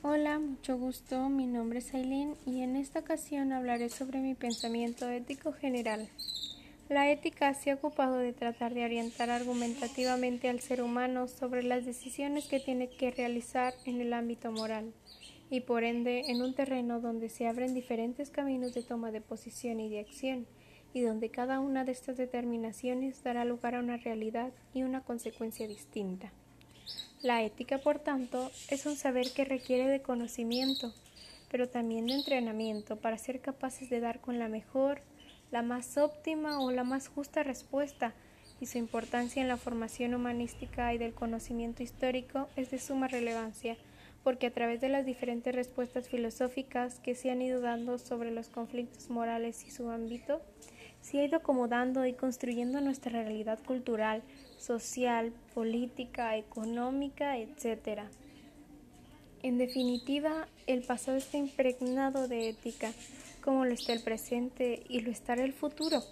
Hola, mucho gusto. Mi nombre es Aileen y en esta ocasión hablaré sobre mi pensamiento ético general. La ética se ha ocupado de tratar de orientar argumentativamente al ser humano sobre las decisiones que tiene que realizar en el ámbito moral y por ende en un terreno donde se abren diferentes caminos de toma de posición y de acción y donde cada una de estas determinaciones dará lugar a una realidad y una consecuencia distinta. La ética, por tanto, es un saber que requiere de conocimiento, pero también de entrenamiento para ser capaces de dar con la mejor, la más óptima o la más justa respuesta, y su importancia en la formación humanística y del conocimiento histórico es de suma relevancia, porque a través de las diferentes respuestas filosóficas que se han ido dando sobre los conflictos morales y su ámbito, se ha ido acomodando y construyendo nuestra realidad cultural, social, política, económica, etc. En definitiva, el pasado está impregnado de ética, como lo está el presente y lo estará el futuro.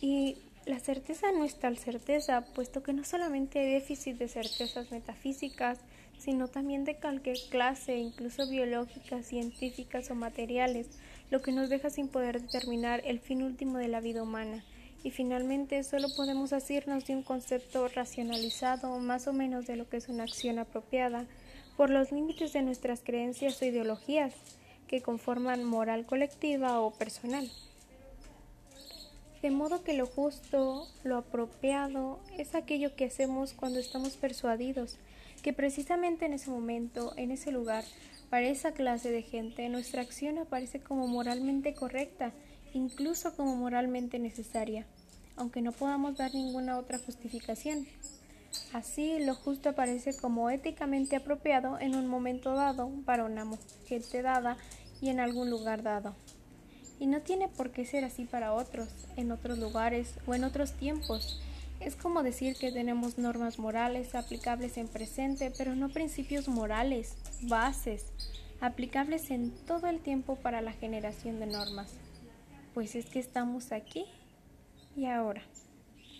Y la certeza no es tal certeza, puesto que no solamente hay déficit de certezas metafísicas, sino también de cualquier clase, incluso biológicas, científicas o materiales, lo que nos deja sin poder determinar el fin último de la vida humana. Y finalmente solo podemos asirnos de un concepto racionalizado más o menos de lo que es una acción apropiada, por los límites de nuestras creencias o ideologías que conforman moral colectiva o personal. De modo que lo justo, lo apropiado, es aquello que hacemos cuando estamos persuadidos que precisamente en ese momento, en ese lugar, para esa clase de gente, nuestra acción aparece como moralmente correcta, incluso como moralmente necesaria, aunque no podamos dar ninguna otra justificación. Así, lo justo aparece como éticamente apropiado en un momento dado para una gente dada y en algún lugar dado. Y no tiene por qué ser así para otros, en otros lugares o en otros tiempos es como decir que tenemos normas morales aplicables en presente, pero no principios morales, bases, aplicables en todo el tiempo para la generación de normas. Pues es que estamos aquí y ahora.